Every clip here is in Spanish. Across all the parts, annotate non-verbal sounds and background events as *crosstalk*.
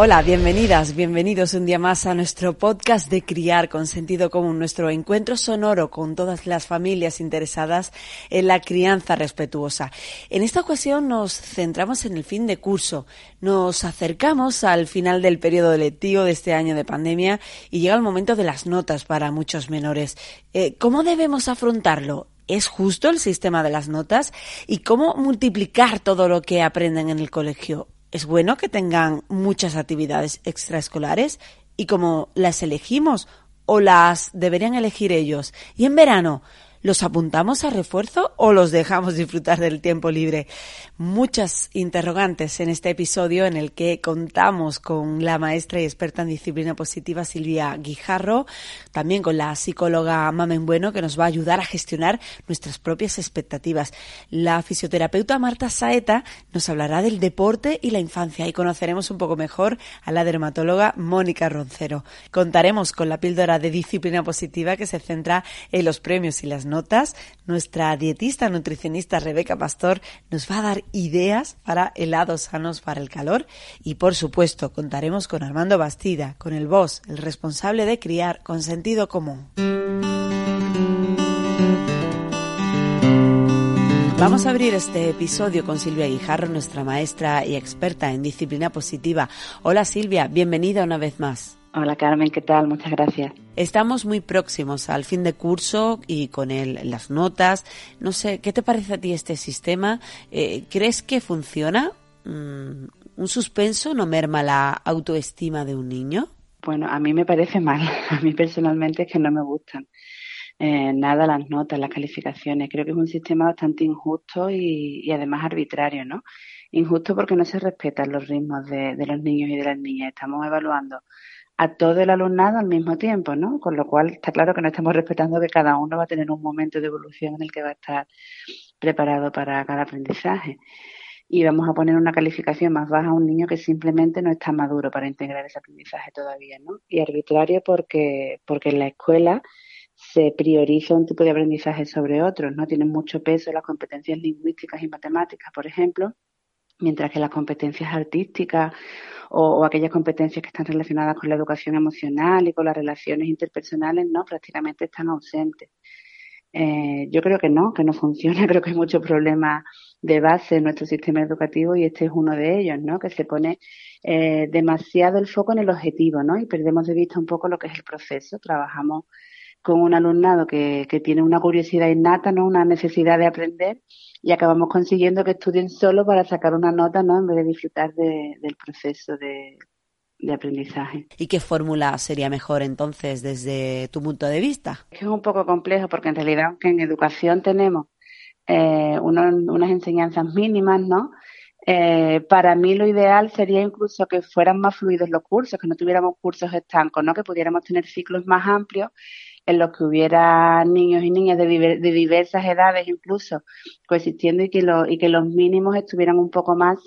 Hola, bienvenidas, bienvenidos un día más a nuestro podcast de Criar con Sentido Común, nuestro encuentro sonoro con todas las familias interesadas en la crianza respetuosa. En esta ocasión nos centramos en el fin de curso, nos acercamos al final del periodo lectivo de este año de pandemia y llega el momento de las notas para muchos menores. Eh, ¿Cómo debemos afrontarlo? ¿Es justo el sistema de las notas? ¿Y cómo multiplicar todo lo que aprenden en el colegio? Es bueno que tengan muchas actividades extraescolares y como las elegimos o las deberían elegir ellos. Y en verano, ¿Los apuntamos a refuerzo o los dejamos disfrutar del tiempo libre? Muchas interrogantes en este episodio en el que contamos con la maestra y experta en disciplina positiva Silvia Guijarro, también con la psicóloga Mamen Bueno que nos va a ayudar a gestionar nuestras propias expectativas. La fisioterapeuta Marta Saeta nos hablará del deporte y la infancia y conoceremos un poco mejor a la dermatóloga Mónica Roncero. Contaremos con la píldora de disciplina positiva que se centra en los premios y las notas, nuestra dietista nutricionista Rebeca Pastor nos va a dar ideas para helados sanos para el calor y por supuesto contaremos con Armando Bastida, con el boss, el responsable de criar con sentido común. Vamos a abrir este episodio con Silvia Guijarro, nuestra maestra y experta en disciplina positiva. Hola Silvia, bienvenida una vez más. Hola Carmen, ¿qué tal? Muchas gracias. Estamos muy próximos al fin de curso y con el, las notas. No sé, ¿qué te parece a ti este sistema? Eh, ¿Crees que funciona? Mm, ¿Un suspenso no merma la autoestima de un niño? Bueno, a mí me parece mal. *laughs* A mí personalmente es que no me gustan. Eh, nada las notas, las calificaciones. Creo que es un sistema bastante injusto y, y además arbitrario, ¿no? Injusto porque no se respetan los ritmos de, de los niños y de las niñas. Estamos evaluando a todo el alumnado al mismo tiempo, ¿no? Con lo cual está claro que no estamos respetando que cada uno va a tener un momento de evolución en el que va a estar preparado para cada aprendizaje. Y vamos a poner una calificación más baja a un niño que simplemente no está maduro para integrar ese aprendizaje todavía, ¿no? Y arbitrario porque, porque en la escuela se prioriza un tipo de aprendizaje sobre otros, ¿no? Tienen mucho peso las competencias lingüísticas y matemáticas, por ejemplo, mientras que las competencias artísticas o, aquellas competencias que están relacionadas con la educación emocional y con las relaciones interpersonales, no, prácticamente están ausentes. Eh, yo creo que no, que no *laughs* funciona, creo que hay muchos problemas de base en nuestro sistema educativo y este es uno de ellos, ¿no? Que se pone eh, demasiado el foco en el objetivo, ¿no? Y perdemos de vista un poco lo que es el proceso. Trabajamos con un alumnado que, que tiene una curiosidad innata, ¿no? Una necesidad de aprender y acabamos consiguiendo que estudien solo para sacar una nota, ¿no? En vez de disfrutar del proceso de, aprendizaje. ¿Y qué fórmula sería mejor entonces desde tu punto de vista? Es un poco complejo porque en realidad aunque en educación tenemos eh, unas enseñanzas mínimas, ¿no? Eh, para mí lo ideal sería incluso que fueran más fluidos los cursos, que no tuviéramos cursos estancos, ¿no? Que pudiéramos tener ciclos más amplios en los que hubiera niños y niñas de, de diversas edades incluso coexistiendo y que, y que los mínimos estuvieran un poco más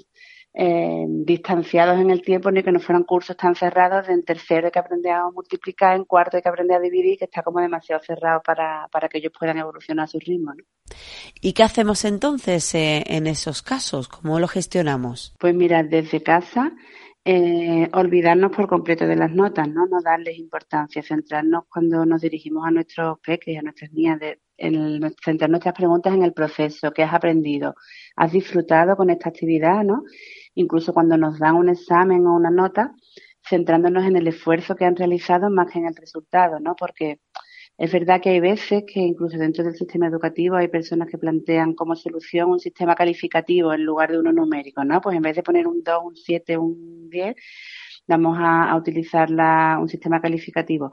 eh, distanciados en el tiempo ni que no fueran cursos tan cerrados de en tercero hay que aprender a multiplicar, en cuarto hay que aprender a dividir, que está como demasiado cerrado para, para que ellos puedan evolucionar a su ritmo. ¿Y qué hacemos entonces eh, en esos casos? ¿Cómo lo gestionamos? Pues mira, desde casa eh, olvidarnos por completo de las notas, ¿no? No darles importancia, centrarnos cuando nos dirigimos a nuestros peques, a nuestras niñas, en centrar nuestras preguntas en el proceso, qué has aprendido, has disfrutado con esta actividad, ¿no? Incluso cuando nos dan un examen o una nota, centrándonos en el esfuerzo que han realizado más que en el resultado, ¿no? Porque es verdad que hay veces que incluso dentro del sistema educativo hay personas que plantean como solución un sistema calificativo en lugar de uno numérico, ¿no? Pues en vez de poner un 2, un 7, un 10, vamos a, utilizar un sistema calificativo.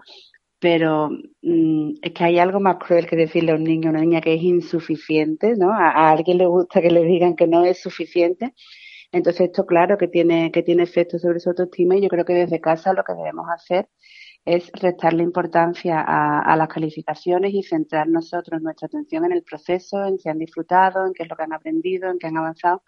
pero mm, es que hay algo más cruel que decirle a un niño o una niña que es insuficiente, ¿no? A, alguien le gusta que le digan que no es suficiente. Entonces esto claro que tiene, que tiene efecto sobre su autoestima y yo creo que desde casa lo que debemos hacer es restarle importancia a, a, las calificaciones y centrar nosotros nuestra atención en el proceso, en si han disfrutado, en qué es lo que han aprendido, en qué han avanzado,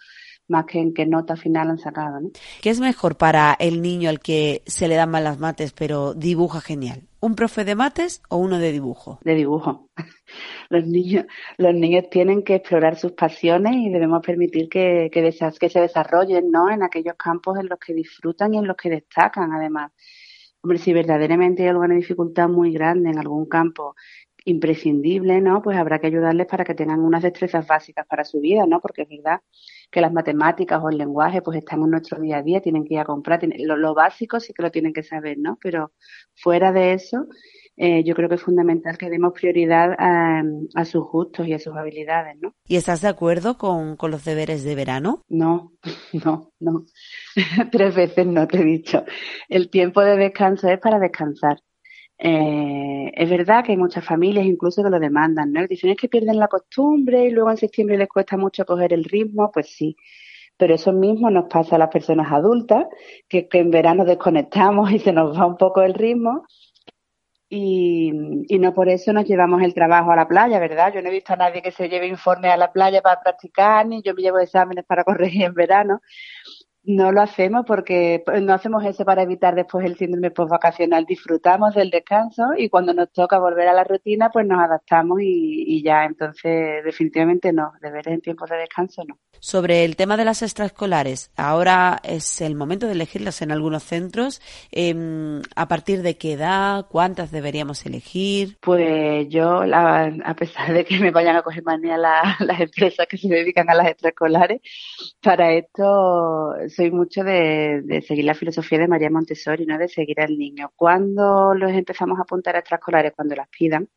más que en qué nota final han sacado. ¿no? ¿Qué es mejor para el niño al que se le dan mal las mates pero dibuja genial? ¿Un profe de mates o uno de dibujo? De dibujo. *laughs* Los niños, los niños tienen que explorar sus pasiones y debemos permitir que, que, que se desarrollen ¿no? en aquellos campos en los que disfrutan y en los que destacan además. Hombre, si verdaderamente hay alguna dificultad muy grande en algún campo imprescindible, ¿no? Pues habrá que ayudarles para que tengan unas destrezas básicas para su vida, ¿no? Porque es verdad que las matemáticas o el lenguaje pues están en nuestro día a día, tienen que ir a comprar, lo, lo básico sí que lo tienen que saber, ¿no? Pero fuera de eso, eh, yo creo que es fundamental que demos prioridad a, a, sus gustos y a sus habilidades, ¿no? ¿Y estás de acuerdo con, con los deberes de verano? No, *laughs* no, no. *laughs* Tres veces no te he dicho. El tiempo de descanso es para descansar. Eh, es verdad que hay muchas familias incluso que lo demandan, ¿no? Dicen es que pierden la costumbre y luego en septiembre les cuesta mucho coger el ritmo, pues sí. Pero eso mismo nos pasa a las personas adultas, que, que en verano desconectamos y se nos va un poco el ritmo. Y, y, no por eso nos llevamos el trabajo a la playa, ¿verdad? Yo no he visto a nadie que se lleve informe a la playa para practicar, ni yo me llevo exámenes para *laughs* corregir en verano. No lo hacemos porque pues, no hacemos eso para evitar después el síndrome postvacacional. Disfrutamos del descanso y cuando nos toca volver a la rutina, pues nos adaptamos y, y ya. Entonces, definitivamente no. Deberes en tiempos de descanso no. Sobre el tema de las extraescolares, ahora es el momento de elegirlas en algunos centros. Eh, ¿A partir de qué edad? ¿Cuántas deberíamos elegir? Pues yo, la, a pesar de que me vayan a coger manía la, *laughs* las empresas que se dedican a las extraescolares, para esto soy mucho de, seguir la filosofía de María Montessori, ¿no? De seguir al niño. ¿Cuándo los empezamos a apuntar a extraescolares? Cuando las pidan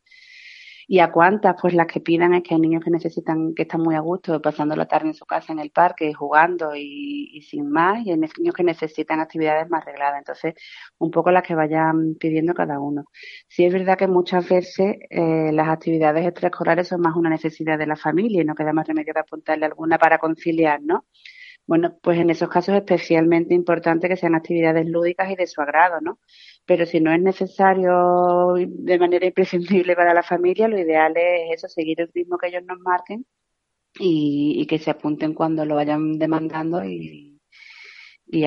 y a cuántas, pues las que pidan es que hay niños que necesitan, que están muy a gusto pasando la tarde en su casa, en el parque, jugando y, y sin más, y hay niños que necesitan actividades más regladas. Entonces, un poco las que vayan pidiendo cada uno. Sí es verdad que muchas veces eh, las actividades extraescolares son más una necesidad de la familia y no queda más remedio que apuntarle alguna para conciliar, ¿no? Bueno, pues en esos casos es especialmente importante que sean actividades lúdicas y de su agrado, ¿no? Pero si no es necesario de manera imprescindible para la familia, lo ideal es eso, seguir el ritmo que ellos nos marquen y, y que se apunten cuando lo vayan demandando y,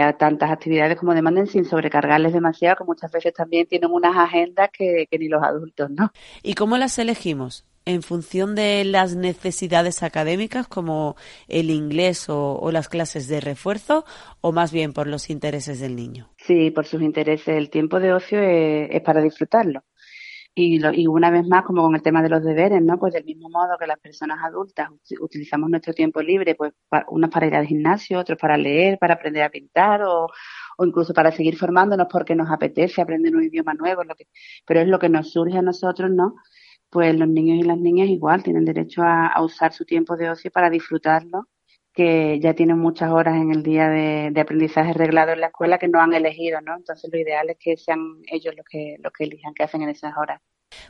a tantas actividades como demanden sin sobrecargarles demasiado, que muchas veces también tienen unas agendas que, que ni los adultos, ¿no? ¿Y cómo las elegimos? En función de las necesidades académicas como el inglés o, las clases de refuerzo o más bien por los intereses del niño? Sí, por sus intereses. El tiempo de ocio es, es para disfrutarlo. Y, lo, y, una vez más, como con el tema de los deberes, ¿no? Pues del mismo modo que las personas adultas utilizamos nuestro tiempo libre, pues para, unos para ir al gimnasio, otros para leer, para aprender a pintar o, o incluso para seguir formándonos porque nos apetece aprender un idioma nuevo, lo que, pero es lo que nos surge a nosotros, ¿no? Pues los niños y las niñas igual tienen derecho a, usar su tiempo de ocio para disfrutarlo, que ya tienen muchas horas en el día de, de, aprendizaje reglado en la escuela que no han elegido, ¿no? Entonces lo ideal es que sean ellos los que, los que elijan qué hacen en esas horas.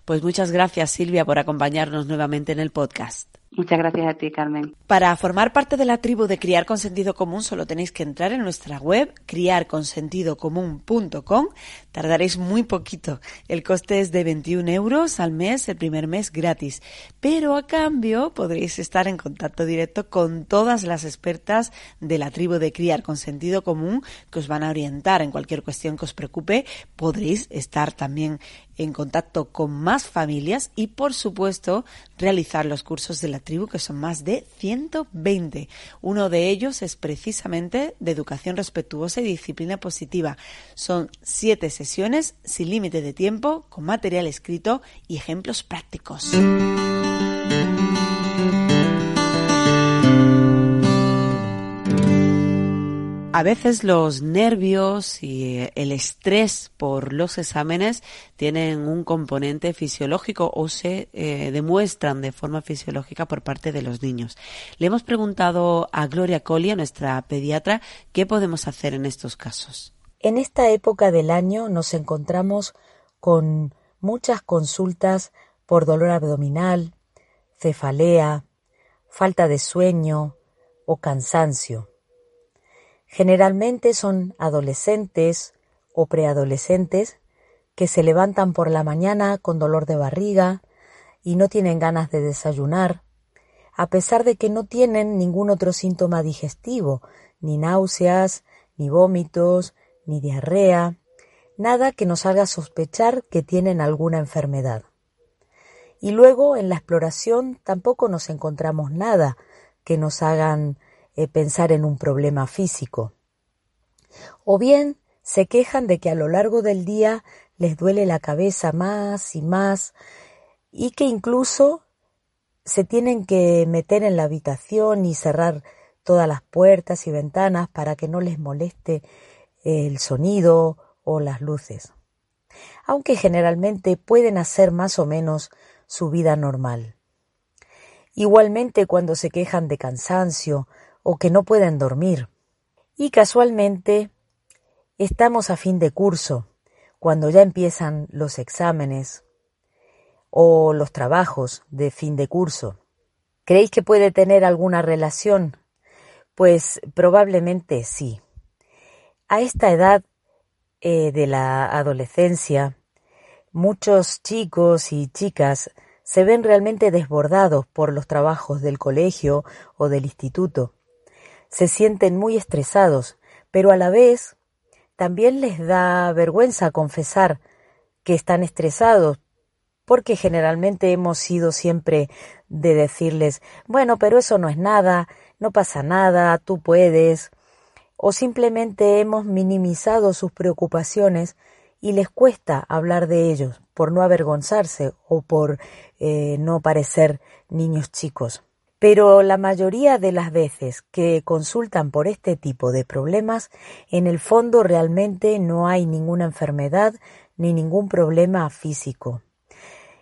Pues muchas gracias Silvia por acompañarnos nuevamente en el podcast. Muchas gracias a ti, Carmen. Para formar parte de la tribu de Criar con Sentido Común solo tenéis que entrar en nuestra web criarconsentidocomún.com. Tardaréis muy poquito. El coste es de 21 euros al mes, el primer mes gratis. Pero a cambio podréis estar en contacto directo con todas las expertas de la tribu de Criar con Sentido Común que os van a orientar en cualquier cuestión que os preocupe. Podréis estar también en contacto con más familias y, por supuesto, realizar los cursos de la tribu, que son más de 120. Uno de ellos es precisamente de educación respetuosa y disciplina positiva. Son siete sesiones sin límite de tiempo, con material escrito y ejemplos prácticos. A veces los nervios y el estrés por los exámenes tienen un componente fisiológico o se eh, demuestran de forma fisiológica por parte de los niños. Le hemos preguntado a Gloria Collia, nuestra pediatra, qué podemos hacer en estos casos. En esta época del año nos encontramos con muchas consultas por dolor abdominal, cefalea, falta de sueño o cansancio. Generalmente son adolescentes o preadolescentes que se levantan por la mañana con dolor de barriga y no tienen ganas de desayunar, a pesar de que no tienen ningún otro síntoma digestivo, ni náuseas, ni vómitos, ni diarrea, nada que nos haga sospechar que tienen alguna enfermedad. Y luego en la exploración tampoco nos encontramos nada que nos hagan eh, pensar en un problema físico. O bien se quejan de que a lo largo del día les duele la cabeza más y más y que incluso se tienen que meter en la habitación y cerrar todas las puertas y ventanas para que no les moleste el sonido o las luces, aunque generalmente pueden hacer más o menos su vida normal. Igualmente cuando se quejan de cansancio o que no pueden dormir. Y casualmente estamos a fin de curso, cuando ya empiezan los exámenes o los trabajos de fin de curso. ¿Creéis que puede tener alguna relación? Pues probablemente sí. A esta edad eh, de la adolescencia, muchos chicos y chicas se ven realmente desbordados por los trabajos del colegio o del instituto. Se sienten muy estresados, pero a la vez también les da vergüenza confesar que están estresados, porque generalmente hemos sido siempre de decirles, bueno, pero eso no es nada, no pasa nada, tú puedes, o simplemente hemos minimizado sus preocupaciones y les cuesta hablar de ellos por no avergonzarse o por eh, no parecer niños chicos. Pero la mayoría de las veces que consultan por este tipo de problemas, en el fondo realmente no hay ninguna enfermedad ni ningún problema físico.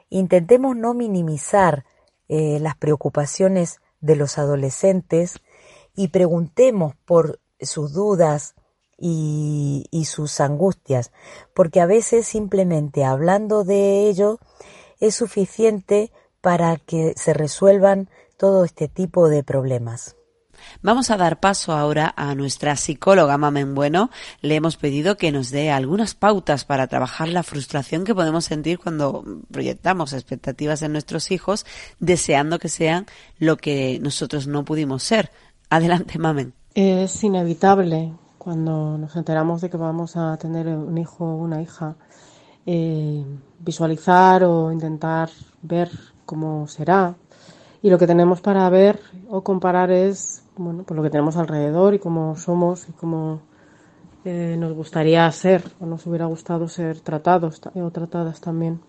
Intentemos no minimizar eh, las preocupaciones de los adolescentes y preguntemos por sus dudas y, y sus angustias, porque a veces simplemente hablando de ello es suficiente para que se resuelvan todo este tipo de problemas. Vamos a dar paso ahora a nuestra psicóloga Mamen Bueno. Le hemos pedido que nos dé algunas pautas para trabajar la frustración que podemos sentir cuando proyectamos expectativas en nuestros hijos, deseando que sean lo que nosotros no pudimos ser. Adelante, Mamen. Es inevitable cuando nos enteramos de que vamos a tener un hijo o una hija, eh, visualizar o intentar ver cómo será. Y lo que tenemos para ver o comparar es bueno, pues lo que tenemos alrededor y cómo somos y cómo eh, nos gustaría ser o nos hubiera gustado ser tratados o tratadas también.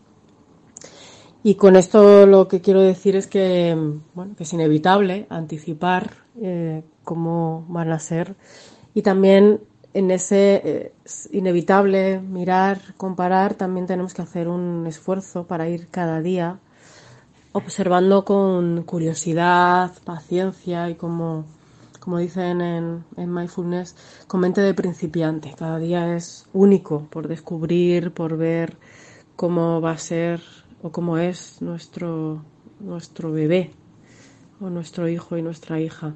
Y con esto lo que quiero decir es que, bueno, que es inevitable anticipar eh, cómo van a ser y también en ese eh, inevitable mirar, comparar, también tenemos que hacer un esfuerzo para ir cada día observando con curiosidad, paciencia y como, como dicen en, mindfulness, con mente de principiante. Cada día es único por descubrir, por ver cómo va a ser o cómo es nuestro, nuestro bebé o nuestro hijo y nuestra hija.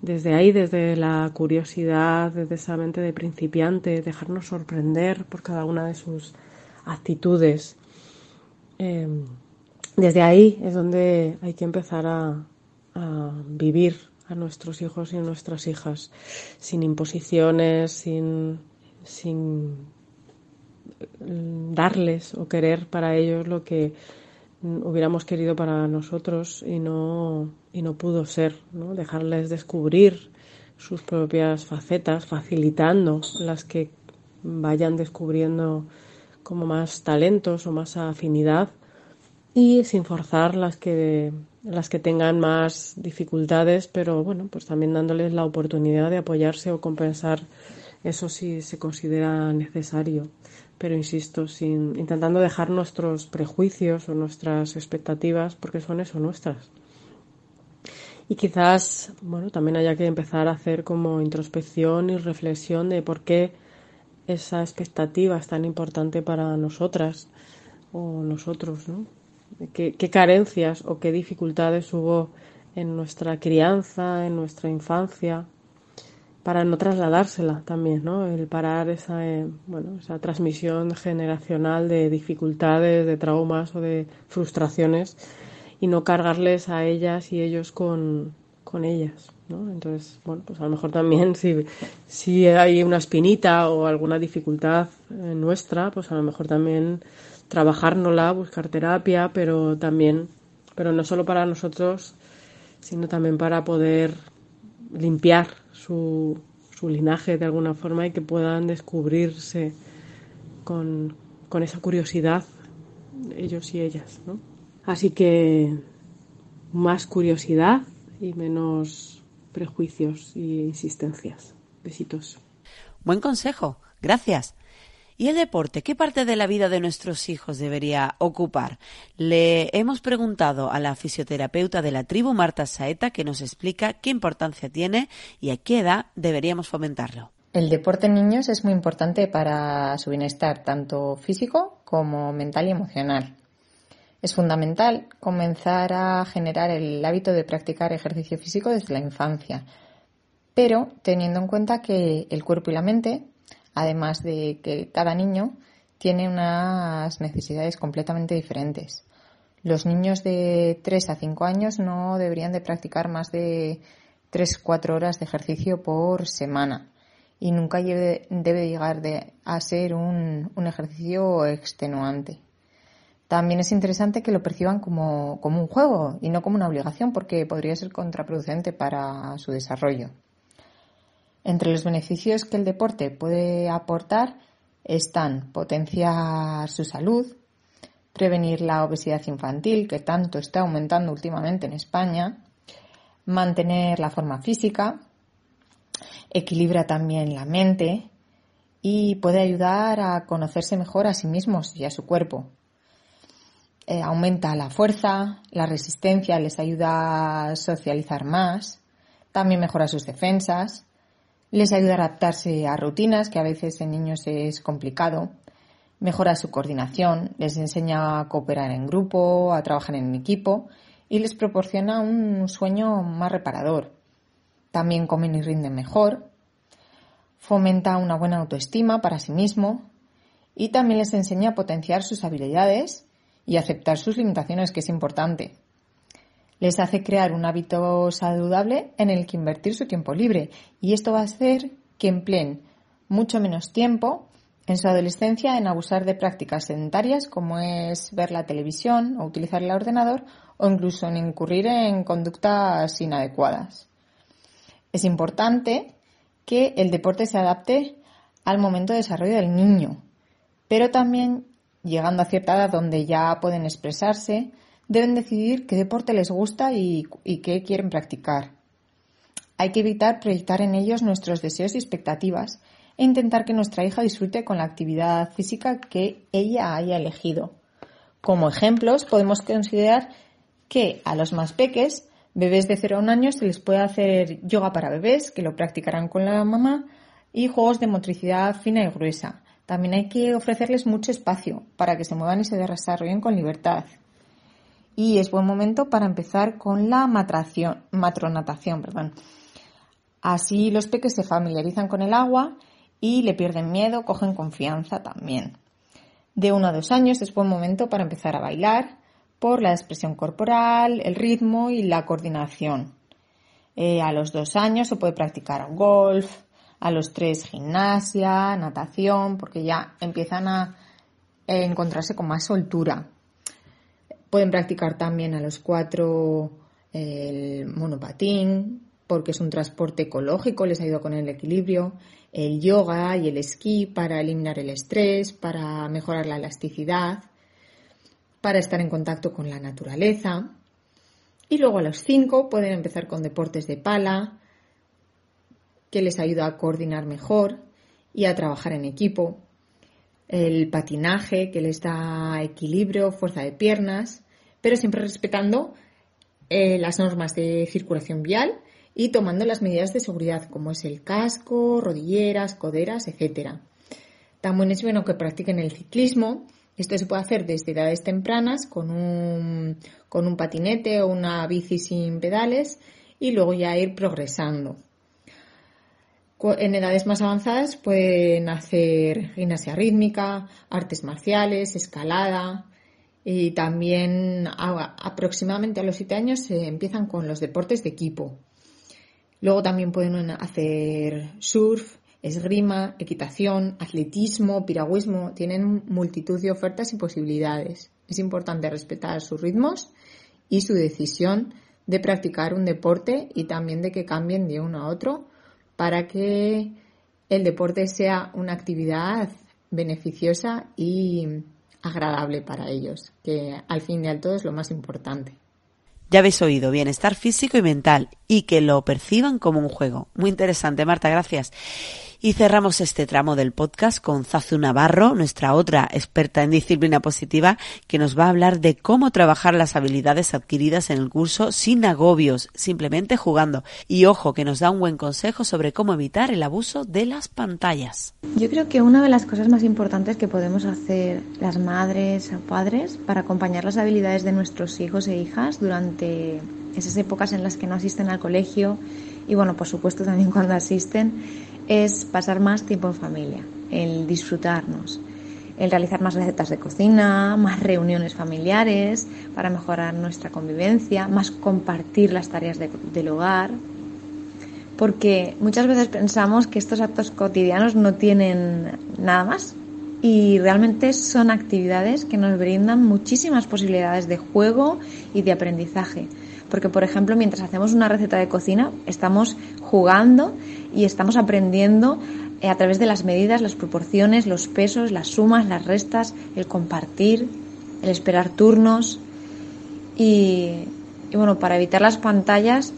Desde ahí, desde la curiosidad, desde esa mente de principiante, dejarnos sorprender por cada una de sus actitudes. Em, desde ahí es donde hay que empezar a, vivir a nuestros hijos y a nuestras hijas, sin imposiciones, sin, sin darles o querer para ellos lo que hubiéramos querido para nosotros y no, y no pudo ser, ¿no? dejarles descubrir sus propias facetas, facilitando las que vayan descubriendo como más talentos o más afinidad y sin forzar las que las que tengan más dificultades, pero bueno, pues también dándoles la oportunidad de apoyarse o compensar eso si se considera necesario pero insisto, sin, intentando dejar nuestros prejuicios o nuestras expectativas, porque son eso nuestras. Y quizás, bueno, también haya que empezar a hacer como introspección y reflexión de por qué esa expectativa es tan importante para nosotras, o nosotros, ¿no? ¿Qué, carencias o qué dificultades hubo en nuestra crianza, en nuestra infancia, para no trasladársela también, ¿no? El parar esa, eh, bueno, esa transmisión generacional de dificultades, de traumas o de frustraciones y no cargarles a ellas y ellos con, con ellas, ¿no? Entonces, bueno, pues a lo mejor también si, si hay una espinita o alguna dificultad eh, nuestra, pues a lo mejor también trabajárnosla, buscar terapia, pero también, pero no solo para nosotros, sino también para poder limpiar su, su linaje de alguna forma y que puedan descubrirse con, con esa curiosidad ellos y ellas. ¿no? Así que más curiosidad y menos prejuicios y insistencias. Besitos. Buen consejo. Gracias. ¿Y el deporte? ¿Qué parte de la vida de nuestros hijos debería ocupar? Le hemos preguntado a la fisioterapeuta de la tribu, Marta Saeta, que nos explica qué importancia tiene y a qué edad deberíamos fomentarlo. El deporte en niños es muy importante para su bienestar, tanto físico como mental y emocional. Es fundamental comenzar a generar el hábito de practicar ejercicio físico desde la infancia, pero teniendo en cuenta que el cuerpo y la mente además de que cada niño tiene unas necesidades completamente diferentes. Los niños de 3 a 5 años no deberían de practicar más de 3-4 horas de ejercicio por semana y nunca debe, llegar a ser un, un, ejercicio extenuante. También es interesante que lo perciban como, como un juego y no como una obligación porque podría ser contraproducente para su desarrollo. Entre los beneficios que el deporte puede aportar están potenciar su salud, prevenir la obesidad infantil, que tanto está aumentando últimamente en España, mantener la forma física, equilibra también la mente y puede ayudar a conocerse mejor a sí mismos y a su cuerpo. Eh, aumenta la fuerza, la resistencia, les ayuda a socializar más, también mejora sus defensas, les ayuda a adaptarse a rutinas, que a veces en niños es complicado. Mejora su coordinación, les enseña a cooperar en grupo, a trabajar en equipo y les proporciona un sueño más reparador. También comen y rinden mejor. Fomenta una buena autoestima para sí mismo y también les enseña a potenciar sus habilidades y aceptar sus limitaciones, que es importante les hace crear un hábito saludable en el que invertir su tiempo libre y esto va a hacer que empleen mucho menos tiempo en su adolescencia en abusar de prácticas sedentarias como es ver la televisión o utilizar el ordenador o incluso en incurrir en conductas inadecuadas. Es importante que el deporte se adapte al momento de desarrollo del niño, pero también llegando a cierta edad donde ya pueden expresarse, deben decidir qué deporte les gusta y, qué quieren practicar. Hay que evitar proyectar en ellos nuestros deseos y expectativas e intentar que nuestra hija disfrute con la actividad física que ella haya elegido. Como ejemplos, podemos considerar que a los más peques, bebés de 0 a 1 año, se les puede hacer yoga para bebés, que lo practicarán con la mamá, y juegos de motricidad fina y gruesa. También hay que ofrecerles mucho espacio para que se muevan y se desarrollen con libertad y es buen momento para empezar con la matronatación. Perdón. Así los peques se familiarizan con el agua y le pierden miedo, cogen confianza también. De uno a dos años es buen momento para empezar a bailar por la expresión corporal, el ritmo y la coordinación. Eh, a los dos años se puede practicar golf, a los tres gimnasia, natación, porque ya empiezan a encontrarse con más soltura. Pueden practicar también a los cuatro el monopatín, porque es un transporte ecológico, les ayuda con el equilibrio, el yoga y el esquí para eliminar el estrés, para mejorar la elasticidad, para estar en contacto con la naturaleza. Y luego a los cinco pueden empezar con deportes de pala, que les ayuda a coordinar mejor y a trabajar en equipo el patinaje que les da equilibrio, fuerza de piernas, pero siempre respetando eh, las normas de circulación vial y tomando las medidas de seguridad como es el casco, rodilleras, coderas, etc. También es bueno que practiquen el ciclismo Esto se puede hacer desde edades tempranas con un, con un patinete o una bici sin pedales y luego ya ir progresando. En edades más avanzadas pueden hacer gimnasia rítmica, artes marciales, escalada y también aproximadamente a los 7 años se empiezan con los deportes de equipo. Luego también pueden hacer surf, esgrima, equitación, atletismo, piragüismo. Tienen multitud de ofertas y posibilidades. Es importante respetar sus ritmos y su decisión de practicar un deporte y también de que cambien de uno a otro para que el deporte sea una actividad beneficiosa y agradable para ellos, que al fin y al todo es lo más importante. Ya habéis oído, bienestar físico y mental, y que lo perciban como un juego. Muy interesante, Marta, gracias. Y cerramos este tramo del podcast con Zazu Navarro, nuestra otra experta en disciplina positiva, que nos va a hablar de cómo trabajar las habilidades adquiridas en el curso sin agobios, simplemente jugando. Y ojo, que nos da un buen consejo sobre cómo evitar el abuso de las pantallas. Yo creo que una de las cosas más importantes que podemos hacer las madres o padres para acompañar las habilidades de nuestros hijos e hijas durante esas épocas en las que no asisten al colegio y bueno, por supuesto también cuando asisten, es pasar más tiempo en familia, el disfrutarnos, el realizar más recetas de cocina, más reuniones familiares para mejorar nuestra convivencia, más compartir las tareas del hogar, porque muchas veces pensamos que estos actos cotidianos no tienen nada más y realmente son actividades que nos brindan muchísimas posibilidades de juego y de aprendizaje. Porque, por ejemplo, mientras hacemos una receta de cocina, estamos jugando y estamos aprendiendo eh, a través de las medidas, las proporciones, los pesos, las sumas, las restas, el compartir, el esperar turnos. Y, bueno, para evitar las pantallas,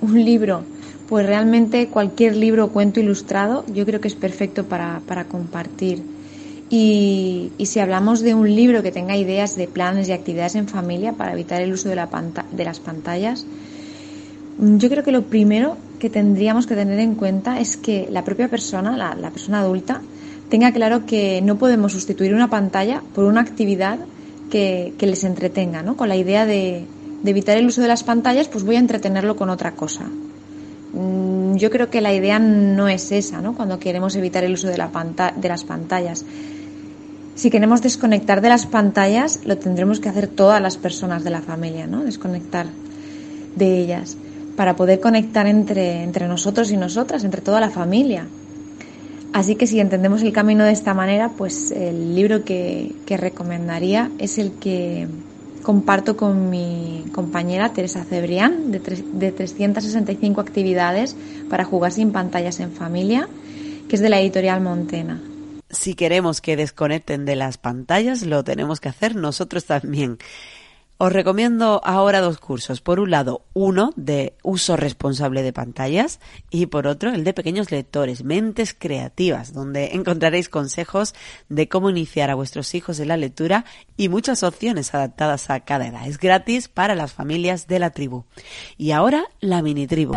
un libro, pues realmente cualquier libro o cuento ilustrado yo creo que es perfecto para, para compartir y, si hablamos de un libro que tenga ideas de planes y actividades en familia para evitar el uso de, la de las pantallas, mm, yo creo que lo primero que tendríamos que tener en cuenta es que la propia persona, la, persona adulta, tenga claro que no podemos sustituir una pantalla por una actividad que, les entretenga, ¿no? Con la idea de, evitar el uso de las pantallas, pues voy a entretenerlo con otra cosa. Mm, yo creo que la idea no es esa, ¿no? Cuando queremos evitar el uso de, la de las pantallas. Si queremos desconectar de las pantallas, lo tendremos que hacer todas las personas de la familia, ¿no? Desconectar de ellas para poder conectar entre, entre nosotros y nosotras, entre toda la familia. Así que si entendemos el camino de esta manera, pues el libro que, que recomendaría es el que comparto con mi compañera Teresa Cebrián, de, de 365 actividades para jugar sin pantallas en familia, que es de la editorial Montena si queremos que desconecten de las pantallas, lo tenemos que hacer nosotros también. Os recomiendo ahora dos cursos. Por un lado, uno de uso responsable de pantallas y por otro, el de pequeños lectores, mentes creativas, donde encontraréis consejos de cómo iniciar a vuestros hijos en la lectura y muchas opciones adaptadas a cada edad. Es gratis para las familias de la tribu. Y ahora, la mini tribu.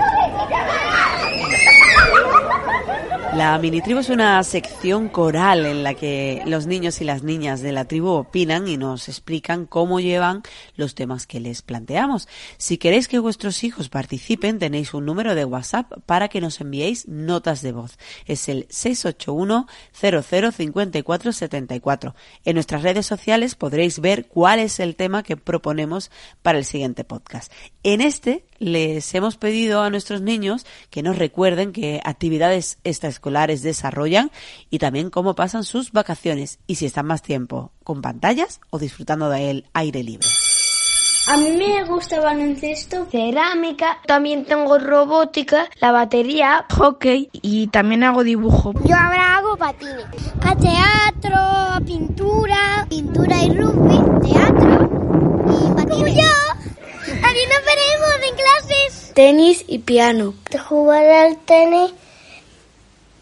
La mini tribu es una sección coral en la que los niños y las niñas de la tribu opinan y nos explican cómo llevan los temas que les planteamos. Si queréis que vuestros hijos participen, tenéis un número de WhatsApp para que nos enviéis notas de voz. Es el 681 005474. En nuestras redes sociales podréis ver cuál es el tema que proponemos para el siguiente podcast. En este les hemos pedido a nuestros niños que nos recuerden qué actividades extraescolares desarrollan y también cómo pasan sus vacaciones y si están más tiempo con pantallas o disfrutando del aire libre. A mí me gusta baloncesto, cerámica, también tengo robótica, la batería, hockey y también hago dibujo. Yo ahora hago patines, a teatro, pintura, pintura y rugby, teatro y patines. Veremos en clases. Tenis y piano. Jugar al tenis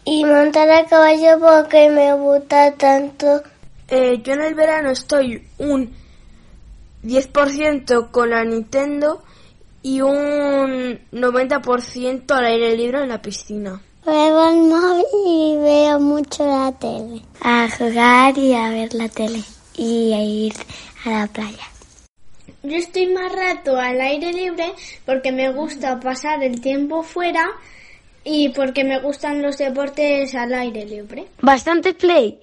y montar a caballo porque me gusta tanto. Eh, yo en el verano estoy un 10% con la Nintendo y un 90% al aire libre en la piscina. Juego al móvil y veo mucho la tele. A jugar y a ver la tele. y a ir a la playa. Yo estoy más rato al aire libre porque me gusta pasar el tiempo fuera y porque me gustan los deportes al aire libre. Bastante play,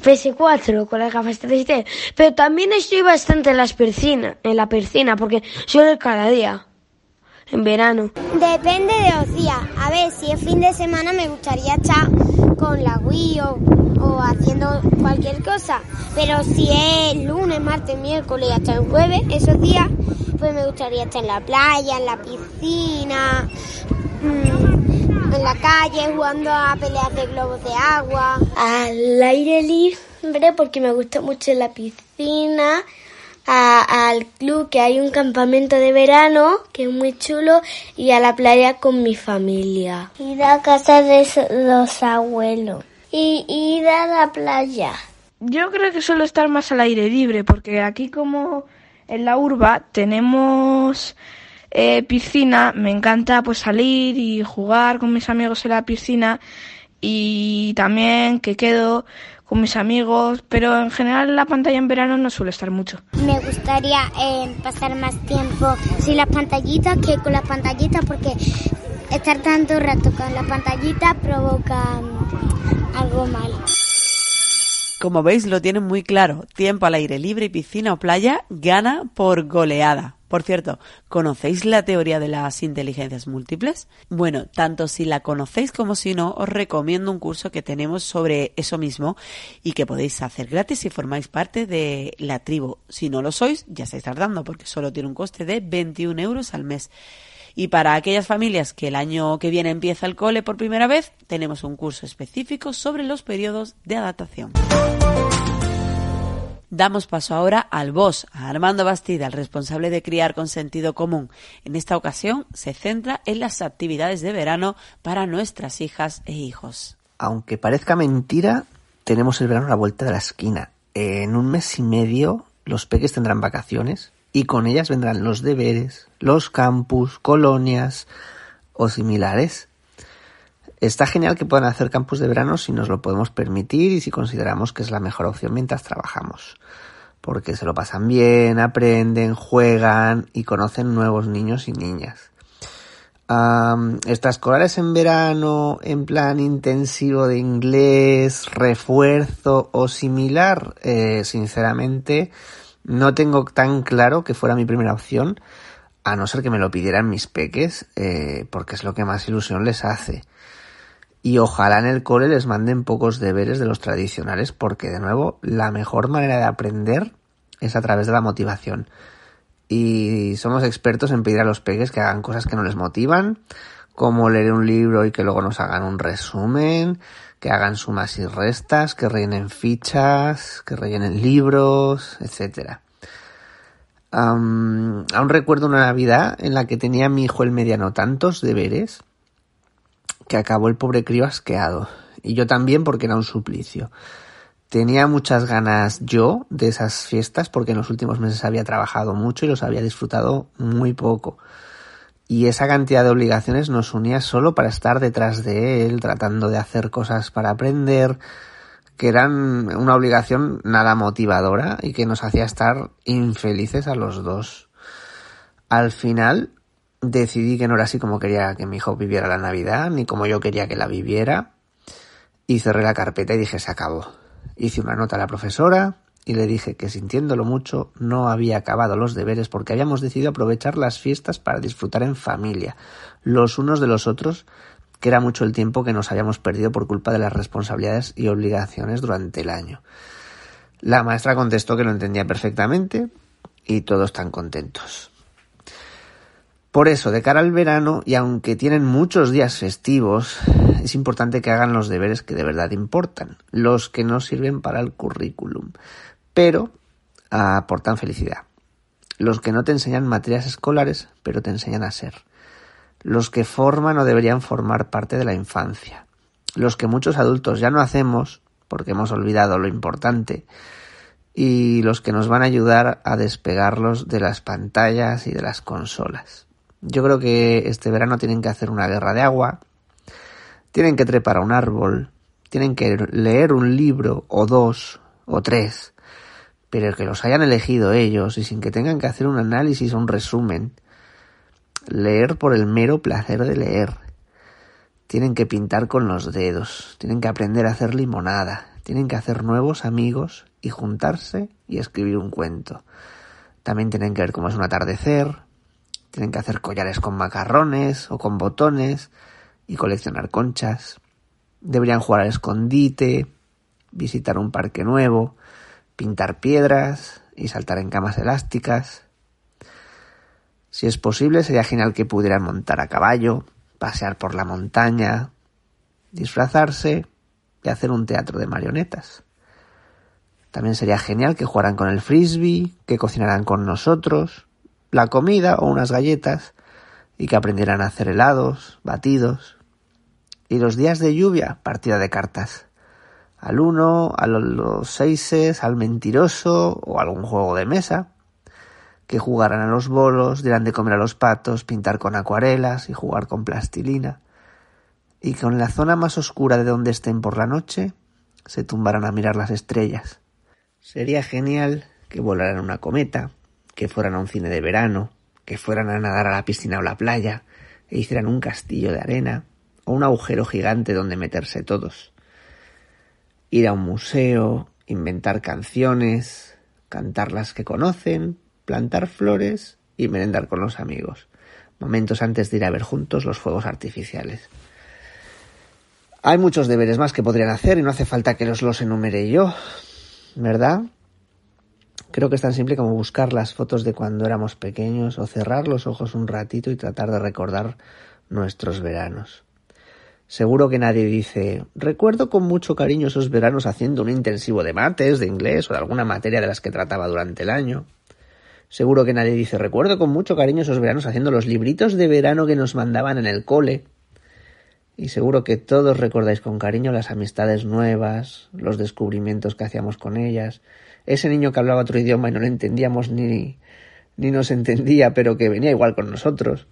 PS4 con las gafas 3D, pero también estoy bastante en, las piscina, en la piscina porque suelo cada día. En verano. Depende de los días. A ver, si es fin de semana me gustaría estar con la Wii o, o haciendo cualquier cosa. Pero si es lunes, martes, miércoles y hasta el jueves, esos días, pues me gustaría estar en la playa, en la piscina, mm, en la calle, jugando a peleas de globos de agua. Al aire libre porque me gusta mucho la piscina. A- al club que hay un campamento de verano que es muy chulo y a la playa con mi familia. Ir a casa de los abuelos y ir a la playa. Yo creo que suelo estar más al aire libre, porque aquí como en la urba tenemos eh, piscina, me encanta pues salir y jugar con mis amigos en la piscina y también que quedo con mis amigos, pero en general la pantalla en verano no suele estar mucho. Me gustaría eh, pasar más tiempo sin las pantallitas que con las pantallitas porque estar tanto rato con la pantallita provoca mm, algo malo. Como veis, lo tienen muy claro. Tiempo al aire libre y piscina o playa gana por goleada. Por cierto, ¿conocéis la teoría de las inteligencias múltiples? Bueno, tanto si la conocéis como si no, os recomiendo un curso que tenemos sobre eso mismo y que podéis hacer gratis si formáis parte de la tribu. Si no lo sois, ya estáis tardando porque solo tiene un coste de 21 euros al mes. Y para aquellas familias que el año que viene empieza el cole por primera vez, tenemos un curso específico sobre los periodos de adaptación. Damos paso ahora al boss, a Armando Bastida, el responsable de criar con sentido común. En esta ocasión se centra en las actividades de verano para nuestras hijas e hijos. Aunque parezca mentira, tenemos el verano a la vuelta de la esquina. En un mes y medio los peques tendrán vacaciones y con ellas vendrán los deberes, los campus, colonias o similares. Está genial que puedan hacer campus de verano si nos lo podemos permitir y si consideramos que es la mejor opción mientras trabajamos. Porque se lo pasan bien, aprenden, juegan y conocen nuevos niños y niñas. Um, extraescolares en verano, en plan intensivo de inglés, refuerzo o similar, eh, sinceramente no tengo tan claro que fuera mi primera opción, a no ser que me lo pidieran mis peques, eh, porque es lo que más ilusión les hace. Y ojalá en el cole les manden pocos deberes de los tradicionales, porque de nuevo, la mejor manera de aprender es a través de la motivación. Y somos expertos en pedir a los peques que hagan cosas que no les motivan, como leer un libro y que luego nos hagan un resumen, que hagan sumas y restas, que rellenen fichas, que rellenen libros, etcétera. Aún recuerdo una Navidad en la que tenía mi hijo el mediano tantos deberes que acabó el pobre crío asqueado. Y yo también porque era un suplicio. Tenía muchas ganas yo de esas fiestas porque en los últimos meses había trabajado mucho y los había disfrutado muy poco. Y esa cantidad de obligaciones nos unía solo para estar detrás de él, tratando de hacer cosas para aprender, que eran una obligación nada motivadora y que nos hacía estar infelices a los dos. Al final decidí que no era así como quería que mi hijo viviera la Navidad, ni como yo quería que la viviera, y cerré la carpeta y dije se acabó. Hice una nota a la profesora y le dije que sintiéndolo mucho no había acabado los deberes porque habíamos decidido aprovechar las fiestas para disfrutar en familia, los unos de los otros, que era mucho el tiempo que nos habíamos perdido por culpa de las responsabilidades y obligaciones durante el año. La maestra contestó que lo entendía perfectamente y todos están contentos. Por eso, de cara al verano, y aunque tienen muchos días festivos, es importante que hagan los deberes que de verdad importan, los que no sirven para el currículum, pero aportan felicidad. Los que no te enseñan materias escolares, pero te enseñan a ser. Los que forman o deberían formar parte de la infancia. Los que muchos adultos ya no hacemos, porque hemos olvidado lo importante, y los que nos van a ayudar a despegarlos de las pantallas y de las consolas. Yo creo que este verano tienen que hacer una guerra de agua, tienen que trepar a un árbol, tienen que leer un libro o dos o tres, pero que los hayan elegido ellos y sin que tengan que hacer un análisis o un resumen. Leer por el mero placer de leer. Tienen que pintar con los dedos, tienen que aprender a hacer limonada, tienen que hacer nuevos amigos y juntarse y escribir un cuento. También tienen que ver cómo es un atardecer, tienen que hacer collares con macarrones o con botones y coleccionar conchas. Deberían jugar al escondite, visitar un parque nuevo, pintar piedras y saltar en camas elásticas. Si es posible, sería genial que pudieran montar a caballo, pasear por la montaña, disfrazarse y hacer un teatro de marionetas. También sería genial que jugaran con el frisbee, que cocinaran con nosotros, la comida o unas galletas, y que aprendieran a hacer helados, batidos. Y los días de lluvia, partida de cartas al uno, a los seises, al mentiroso o algún juego de mesa, que jugaran a los bolos, dieran de comer a los patos, pintar con acuarelas y jugar con plastilina, y que en la zona más oscura de donde estén por la noche se tumbaran a mirar las estrellas. Sería genial que volaran una cometa, que fueran a un cine de verano, que fueran a nadar a la piscina o la playa, e hicieran un castillo de arena, o un agujero gigante donde meterse todos ir a un museo, inventar canciones, cantar las que conocen, plantar flores y merendar con los amigos, momentos antes de ir a ver juntos los fuegos artificiales. Hay muchos deberes más que podrían hacer y no hace falta que los los enumere yo, ¿verdad? Creo que es tan simple como buscar las fotos de cuando éramos pequeños o cerrar los ojos un ratito y tratar de recordar nuestros veranos. Seguro que nadie dice, recuerdo con mucho cariño esos veranos haciendo un intensivo de mates, de inglés o de alguna materia de las que trataba durante el año. Seguro que nadie dice, recuerdo con mucho cariño esos veranos haciendo los libritos de verano que nos mandaban en el cole. Y seguro que todos recordáis con cariño las amistades nuevas, los descubrimientos que hacíamos con ellas, ese niño que hablaba otro idioma y no le entendíamos ni, ni nos entendía, pero que venía igual con nosotros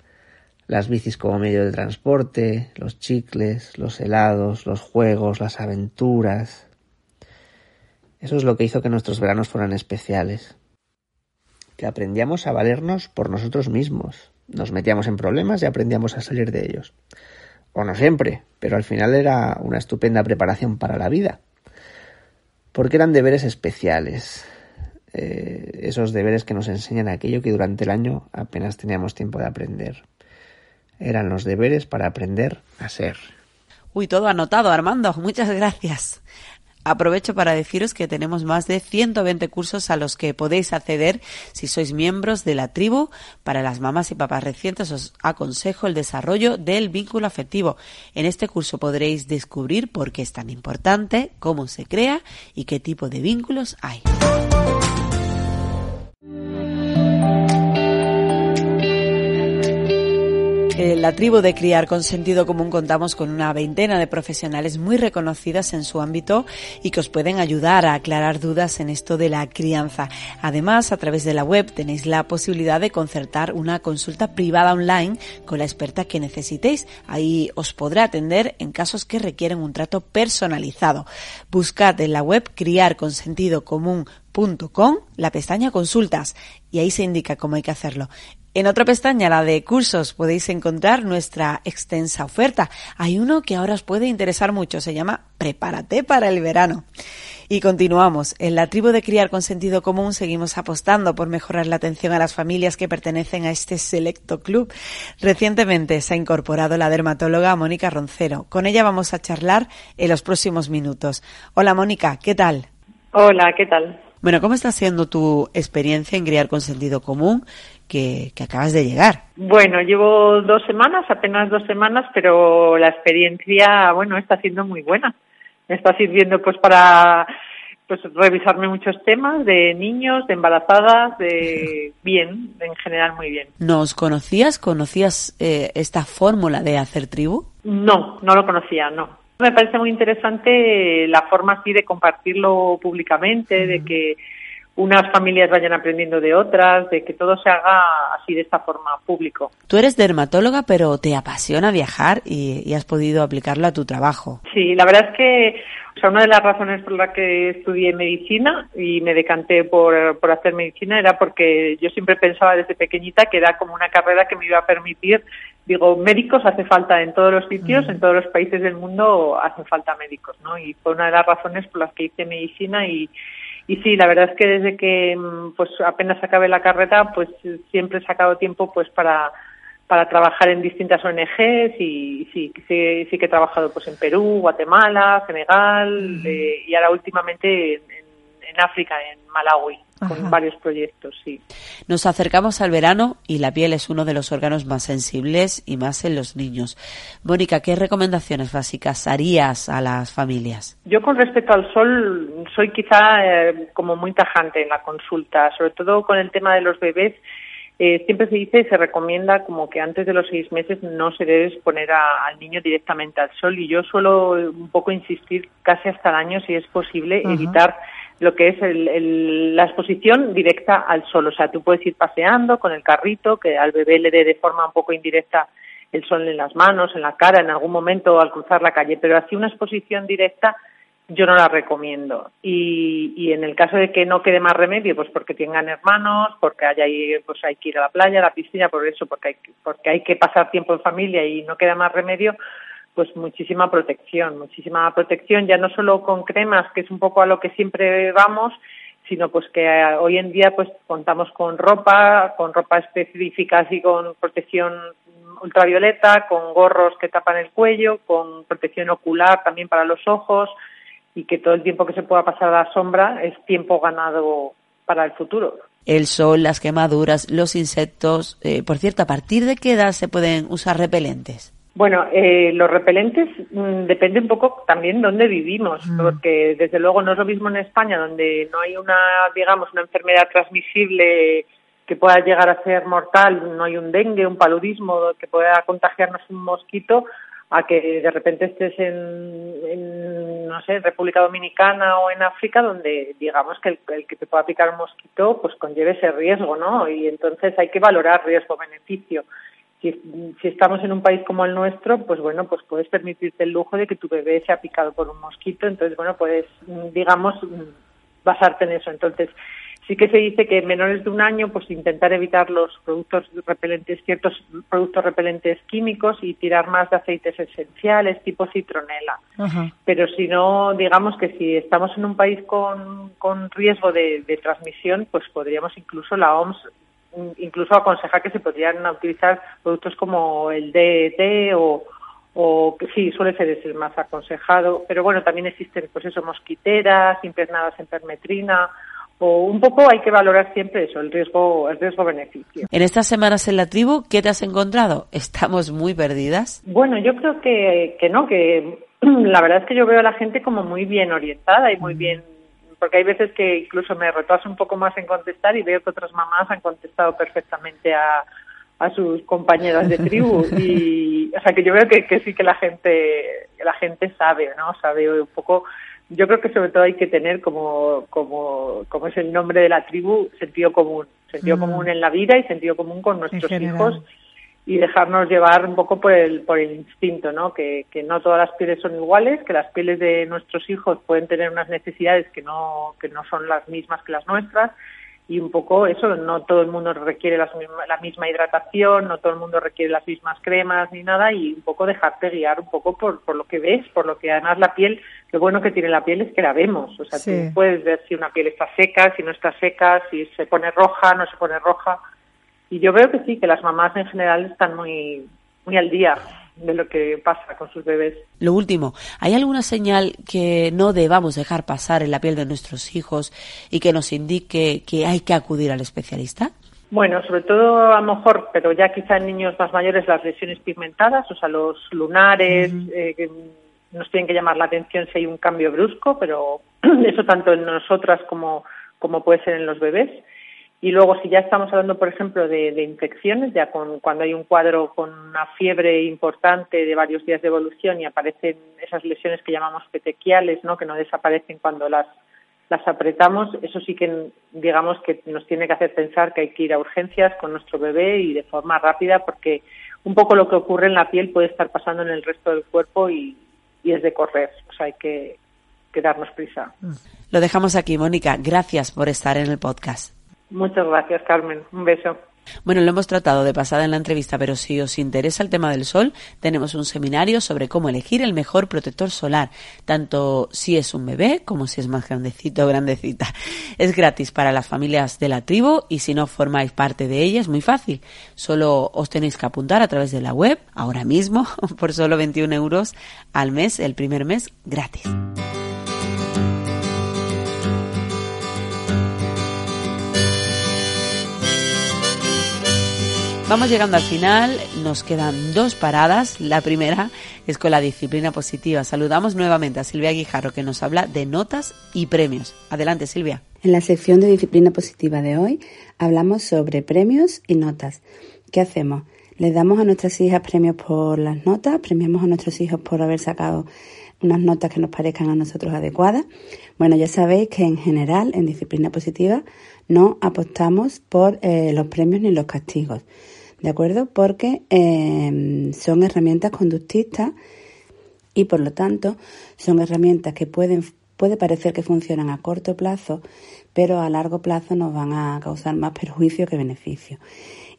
las bicis como medio de transporte, los chicles, los helados, los juegos, las aventuras. Eso es lo que hizo que nuestros veranos fueran especiales. Que aprendíamos a valernos por nosotros mismos. Nos metíamos en problemas y aprendíamos a salir de ellos. O no siempre, pero al final era una estupenda preparación para la vida. Porque eran deberes especiales. Eh, esos deberes que nos enseñan aquello que durante el año apenas teníamos tiempo de aprender eran los deberes para aprender a ser. Uy, todo anotado, Armando. Muchas gracias. Aprovecho para deciros que tenemos más de 120 cursos a los que podéis acceder si sois miembros de la tribu. Para las mamás y papás recientes os aconsejo el desarrollo del vínculo afectivo. En este curso podréis descubrir por qué es tan importante, cómo se crea y qué tipo de vínculos hay. En la tribu de Criar con Sentido Común contamos con una veintena de profesionales muy reconocidas en su ámbito y que os pueden ayudar a aclarar dudas en esto de la crianza. Además, a través de la web tenéis la posibilidad de concertar una consulta privada online con la experta que necesitéis. Ahí os podrá atender en casos que requieren un trato personalizado. Buscad en la web Criar con Común la pestaña consultas y ahí se indica cómo hay que hacerlo. En otra pestaña, la de cursos, podéis encontrar nuestra extensa oferta. Hay uno que ahora os puede interesar mucho, se llama Prepárate para el verano. Y continuamos. En la tribu de Criar con Sentido Común seguimos apostando por mejorar la atención a las familias que pertenecen a este selecto club. Recientemente se ha incorporado la dermatóloga Mónica Roncero. Con ella vamos a charlar en los próximos minutos. Hola Mónica, ¿qué tal? Hola, ¿qué tal? Bueno, ¿cómo está siendo tu experiencia en Criar con Sentido Común? Que, acabas de llegar. Bueno, llevo dos semanas, apenas dos semanas, pero la experiencia, bueno, está siendo muy buena. Me está sirviendo pues para pues revisarme muchos temas de niños, de embarazadas, de *laughs* bien, en general muy bien. ¿Nos conocías? ¿Conocías eh, esta fórmula de hacer tribu? No, no lo conocía, no. Me parece muy interesante la forma así de compartirlo públicamente, de que unas familias vayan aprendiendo de otras, de que todo se haga así de esta forma público. Tú eres dermatóloga, pero te apasiona viajar y, y has podido aplicarlo a tu trabajo. Sí, la verdad es que o sea, una de las razones por las que estudié medicina y me decanté por, por hacer medicina era porque yo siempre pensaba desde pequeñita que era como una carrera que me iba a permitir, digo, médicos hace falta en todos los sitios, en todos los países del mundo hacen falta médicos, ¿no? Y fue una de las razones por las que hice medicina y, y sí, la verdad es que desde que mm, pues apenas acabé la carrera, pues siempre he sacado tiempo pues para para trabajar en distintas ONGs y sí, sí, sí que he trabajado pues en Perú, Guatemala, Senegal eh, y ahora últimamente en, en África, en Malawi, con varios proyectos, sí. Nos acercamos al verano y la piel es uno de los órganos más sensibles y más en los niños. Mónica, ¿qué recomendaciones básicas harías a las familias? Yo con respecto al sol soy quizá eh, como muy tajante en la consulta, sobre todo con el tema de los bebés eh, siempre se dice y se recomienda como que antes de los seis meses no se debe exponer al niño directamente al sol y yo suelo un poco insistir casi hasta el año si es posible evitar lo que es la exposición directa al sol. O sea, tú puedes ir paseando con el carrito que al bebé le dé de forma un poco indirecta el sol en las manos, en la cara, en algún momento al cruzar la calle, pero así una exposición directa yo no la recomiendo. Y, y en el caso de que no quede más remedio, pues porque tengan hermanos, porque haya pues hay que ir a la playa, a la piscina, por eso, porque hay, porque hay que pasar tiempo en familia y no queda más remedio, pues muchísima protección, muchísima protección, ya no solo con cremas, que es un poco a lo que siempre vamos, sino pues que hoy en día pues contamos con ropa, con ropa específica así con protección ultravioleta, con gorros que tapan el cuello, con protección ocular también para los ojos, y que todo el tiempo que se pueda pasar a la sombra es tiempo ganado para el futuro. El sol, las quemaduras, los insectos. Eh, por cierto, ¿a partir de qué edad se pueden usar repelentes? Bueno, eh, los repelentes mm, depende un poco también dónde vivimos, mm. porque desde luego no es lo mismo en España, donde no hay una, digamos, una enfermedad transmisible que pueda llegar a ser mortal, no hay un dengue, un paludismo que pueda contagiarnos un mosquito, a que de repente estés en, no sé, en República Dominicana o en África, donde digamos que el, que te pueda picar un mosquito, pues conlleve ese riesgo, ¿no? Y entonces hay que valorar riesgo-beneficio. Si, si estamos en un país como el nuestro, pues bueno, pues puedes permitirte el lujo de que tu bebé sea picado por un mosquito, entonces bueno, puedes, digamos, basarte en eso. Entonces, Sí que se dice que en menores de un año, pues intentar evitar los productos repelentes, ciertos productos repelentes químicos y tirar más de aceites esenciales tipo citronela. Pero si no, digamos que si estamos en un país con, con riesgo de, transmisión, pues podríamos incluso la OMS incluso aconsejar que se podrían utilizar productos como el DET o, o que sí, suele ser el más aconsejado, pero bueno, también existen pues eso, mosquiteras impregnadas en permetrina o un poco hay que valorar siempre eso, el riesgo, el riesgo beneficio. En estas semanas en la tribu, ¿qué te has encontrado? ¿Estamos muy perdidas? Bueno, yo creo que, que no, que *clears throat* la verdad es que yo veo a la gente como muy bien orientada y muy mm. bien porque hay veces que incluso me retraso un poco más en contestar y veo que otras mamás han contestado perfectamente a, a sus compañeras de tribu. *laughs* Y o sea que yo veo que, que sí que la gente la gente sabe no sabe un poco. Yo creo que sobre todo hay que tener como, como, como es el nombre de la tribu, sentido común. Sentido mm. común en la vida y sentido común con nuestros hijos y dejarnos llevar un poco por el, por el instinto, ¿no? Que, que no todas las pieles son iguales, que las pieles de nuestros hijos pueden tener unas necesidades que no, que no son las mismas que las nuestras y un poco eso, no todo el mundo requiere la misma hidratación, no todo el mundo requiere las mismas cremas ni nada y un poco dejarte guiar un poco por, por lo que ves, por lo que además la piel, lo bueno que tiene la piel es que la vemos, o sea, tú puedes ver si una piel está seca, si no está seca, si se pone roja, no se pone roja y yo veo que sí, que las mamás en general están muy, muy al día de lo que pasa con sus bebés. Lo último, ¿hay alguna señal que no debamos dejar pasar en la piel de nuestros hijos y que nos indique que hay que acudir al especialista? Bueno, sobre todo a lo mejor, pero ya quizá en niños más mayores las lesiones pigmentadas, o sea, los lunares, eh, que nos tienen que llamar la atención si hay un cambio brusco, pero *clears throat* eso tanto en nosotras como, como puede ser en los bebés. Y luego, si ya estamos hablando, por ejemplo, de, infecciones, ya con, cuando hay un cuadro con una fiebre importante de varios días de evolución y aparecen esas lesiones que llamamos petequiales, ¿no? que no desaparecen cuando las las apretamos, eso sí que digamos que nos tiene que hacer pensar que hay que ir a urgencias con nuestro bebé y de forma rápida porque un poco lo que ocurre en la piel puede estar pasando en el resto del cuerpo y, es de correr, o sea, hay que, darnos prisa. Lo dejamos aquí, Mónica. Gracias por estar en el podcast. Muchas gracias, Carmen. Un beso. Bueno, lo hemos tratado de pasada en la entrevista, pero si os interesa el tema del sol, tenemos un seminario sobre cómo elegir el mejor protector solar, tanto si es un bebé como si es más grandecito o grandecita. Es gratis para las familias de la tribu y si no formáis parte de ella es muy fácil. Solo os tenéis que apuntar a través de la web, ahora mismo, *laughs* por solo 21 euros al mes, el primer mes gratis. Vamos llegando al final, nos quedan dos paradas. La primera es con la disciplina positiva. Saludamos nuevamente a Silvia Guijarro que nos habla de notas y premios. Adelante, Silvia. En la sección de disciplina positiva de hoy hablamos sobre premios y notas. ¿Qué hacemos? ¿Les damos a nuestras hijas premios por las notas? ¿Premiamos a nuestros hijos por haber sacado unas notas que nos parezcan a nosotros adecuadas? Bueno, ya sabéis que en general en disciplina positiva no apostamos por eh, los premios ni los castigos. ¿de acuerdo? Porque em, son herramientas conductistas y por lo tanto son herramientas que pueden puede parecer que funcionan a corto plazo, pero a largo plazo nos van a causar más perjuicio que beneficio.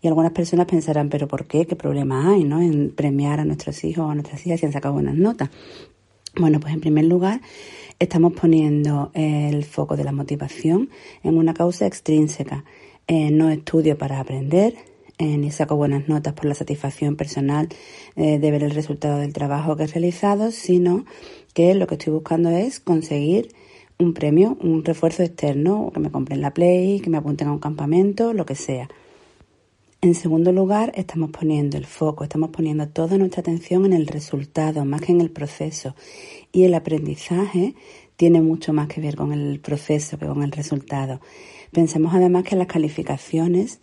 Y algunas personas pensarán, pero ¿por qué? ¿Qué problema hay ¿no? en premiar a nuestros hijos o a nuestras hijas si han sacado buenas notas? Bueno, pues en primer lugar, estamos poniendo el foco de la motivación en una causa extrínseca. No estudio para aprender, ni saco buenas notas por la satisfacción personal eh, de ver el resultado del trabajo que he realizado, sino que lo que estoy buscando es conseguir un premio, un refuerzo externo, que me compren la Play, que me apunten a un campamento, lo que sea. En segundo lugar, estamos poniendo el foco, estamos poniendo toda nuestra atención en el resultado, más que en el proceso. Y el aprendizaje tiene mucho más que ver con el proceso que con el resultado. Pensemos además que las calificaciones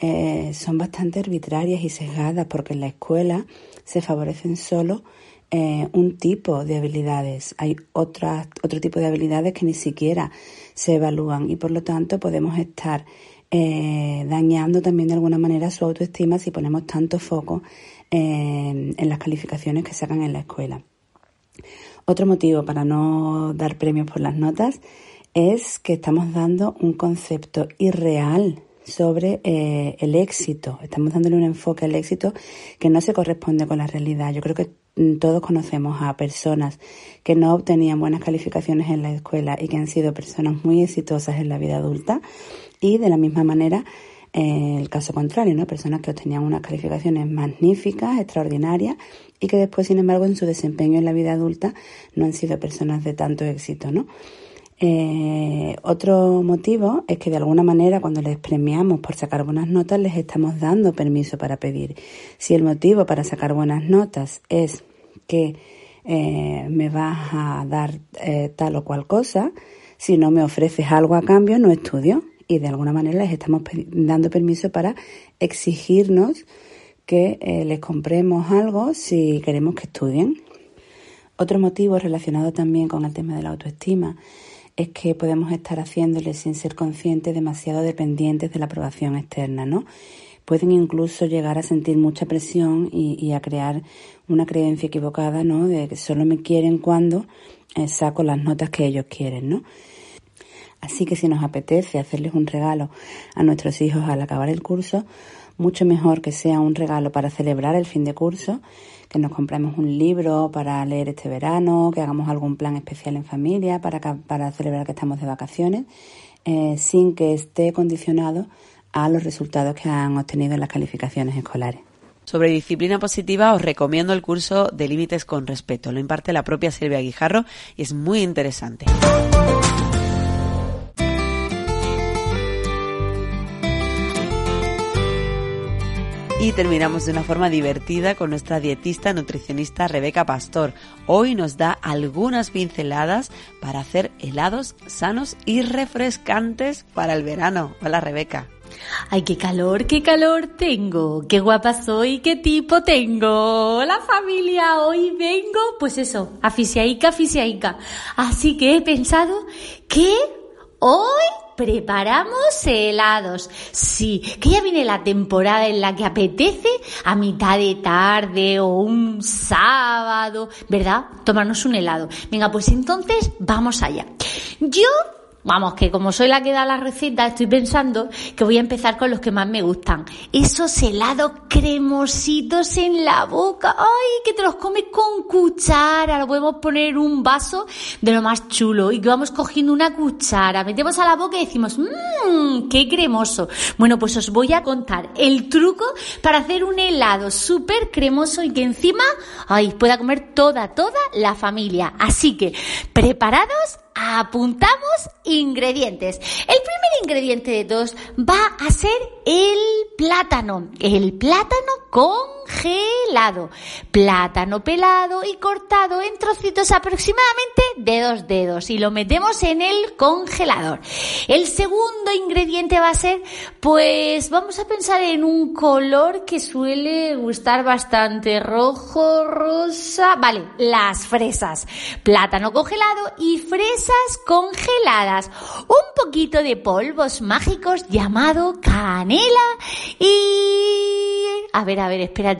eh, son bastante arbitrarias y sesgadas porque en la escuela se favorecen solo eh, un tipo de habilidades. Hay otras, otro tipo de habilidades que ni siquiera se evalúan y por lo tanto podemos estar eh, dañando también de alguna manera su autoestima si ponemos tanto foco en las calificaciones que sacan en la escuela. Otro motivo para no dar premios por las notas es que estamos dando un concepto irreal sobre eh, el éxito. Estamos dándole un enfoque al éxito que no se corresponde con la realidad. Yo creo que mm, todos conocemos a personas que no obtenían buenas calificaciones en la escuela y que han sido personas muy exitosas en la vida adulta y de la misma manera eh, el caso contrario, ¿no? Personas que obtenían unas calificaciones magníficas, extraordinarias y que después, sin embargo, en su desempeño en la vida adulta no han sido personas de tanto éxito, ¿no? Eh, otro motivo es que de alguna manera cuando les premiamos por sacar buenas notas les estamos dando permiso para pedir. Si el motivo para sacar buenas notas es que eh, me vas a dar tal o cual cosa, si no me ofreces algo a cambio no estudio y de alguna manera les estamos dando permiso para exigirnos que les compremos algo si queremos que estudien. Otro motivo relacionado también con el tema de la autoestima es que podemos estar haciéndoles sin ser conscientes demasiado dependientes de la aprobación externa, ¿no? Pueden incluso llegar a sentir mucha presión y, a crear una creencia equivocada, ¿no? De que solo me quieren cuando eh, saco las notas que ellos quieren, ¿no? Así que si nos apetece hacerles un regalo a nuestros hijos al acabar el curso, mucho mejor que sea un regalo para celebrar el fin de curso que nos compremos un libro para leer este verano, que hagamos algún plan especial en familia para, celebrar que estamos de vacaciones, eh, sin que esté condicionado a los resultados que han obtenido en las calificaciones escolares. Sobre disciplina positiva os recomiendo el curso de límites con respeto. Lo imparte la propia Silvia Guijarro y es muy interesante. Y terminamos de una forma divertida con nuestra dietista nutricionista Rebeca Pastor. Hoy nos da algunas pinceladas para hacer helados sanos y refrescantes para el verano. Hola Rebeca. Ay, qué calor, qué calor tengo, qué guapa soy, qué tipo tengo. Hola familia, hoy vengo, pues eso, aficiaica, aficiaica. Así que he pensado que Hoy preparamos helados. Sí, que ya viene la temporada en la que apetece a mitad de tarde o un sábado, ¿verdad? Tomarnos un helado. Venga, pues entonces vamos allá. Yo Vamos, que como soy la que da la receta, estoy pensando que voy a empezar con los que más me gustan. Esos helados cremositos en la boca. ¡Ay! Que te los comes con cuchara. Lo podemos poner un vaso de lo más chulo y que vamos cogiendo una cuchara. Metemos a la boca y decimos, mmm, qué cremoso. Bueno, pues os voy a contar el truco para hacer un helado súper cremoso y que encima, ay, pueda comer toda, toda la familia. Así que, ¿preparados? Apuntamos ingredientes. El primer ingrediente de todos va a ser el plátano. El plátano congelado. Plátano pelado y cortado en trocitos aproximadamente de dos dedos y lo metemos en el congelador. El segundo ingrediente va a ser, pues vamos a pensar en un color que suele gustar bastante. Rojo, rosa. Vale, las fresas. Plátano congelado y fresas congeladas. Un poquito de polvos mágicos llamado canela y... A ver, a ver, espérate.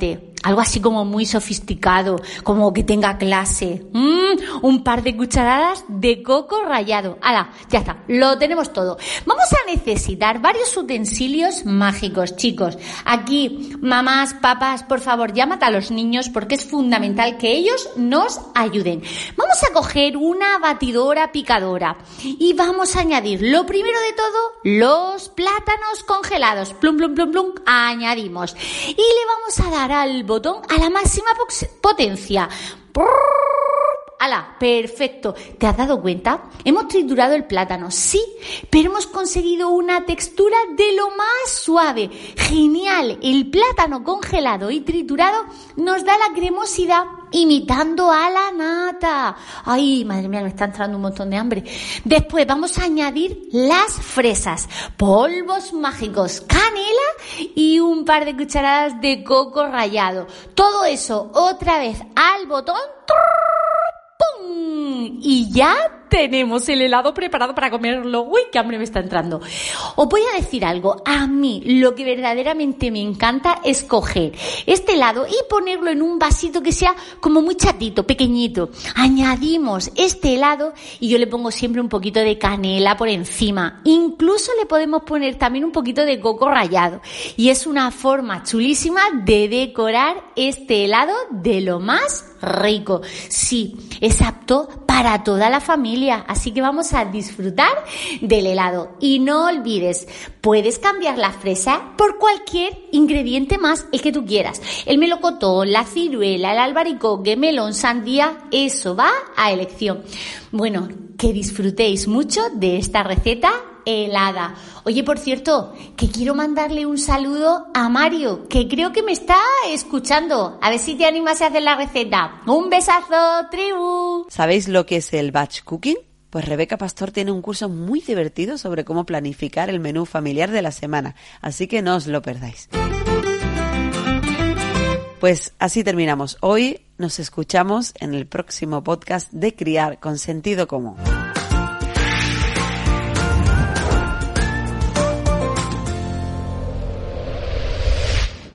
Algo así como muy sofisticado, como que tenga clase. Mm, un par de cucharadas de coco rallado. ¡Hala! Ya está, lo tenemos todo. Vamos a necesitar varios utensilios mágicos, chicos. Aquí, mamás, papás, por favor, llámate a los niños porque es fundamental que ellos nos ayuden. Vamos a coger una batidora picadora y vamos a añadir lo primero de todo los plátanos congelados. Plum, plum, plum, plum. Añadimos. Y le vamos a dar al botón a la máxima potencia. ¡Hala! Perfecto. ¿Te has dado cuenta? Hemos triturado el plátano, sí, pero hemos conseguido una textura de lo más suave. Genial. El plátano congelado y triturado nos da la cremosidad imitando a la nata. Ay, madre mía, me está entrando un montón de hambre. Después vamos a añadir las fresas, polvos mágicos, canela y un par de cucharadas de coco rallado. Todo eso otra vez al botón. Y ya tenemos el helado preparado para comerlo. Uy, qué hambre me está entrando. Os voy a decir algo. A mí lo que verdaderamente me encanta es coger este helado y ponerlo en un vasito que sea como muy chatito, pequeñito. Añadimos este helado y yo le pongo siempre un poquito de canela por encima. Incluso le podemos poner también un poquito de coco rallado. Y es una forma chulísima de decorar este helado de lo más rico. Sí, es apto para toda la así que vamos a disfrutar del helado. Y no olvides, puedes cambiar la fresa por cualquier ingrediente más, el que tú quieras. El melocotón, la ciruela, el albaricoque, melón, sandía, eso va a elección. Bueno, que disfrutéis mucho de esta receta helada. Oye, por cierto, que quiero mandarle un saludo a Mario, que creo que me está escuchando. A ver si te animas a hacer la receta. Un besazo, tribu. ¿Sabéis lo que es el batch cooking? Pues Rebeca Pastor tiene un curso muy divertido sobre cómo planificar el menú familiar de la semana, así que no os lo perdáis. Pues así terminamos. Hoy nos escuchamos en el próximo podcast de Criar con Sentido Común.